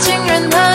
情人。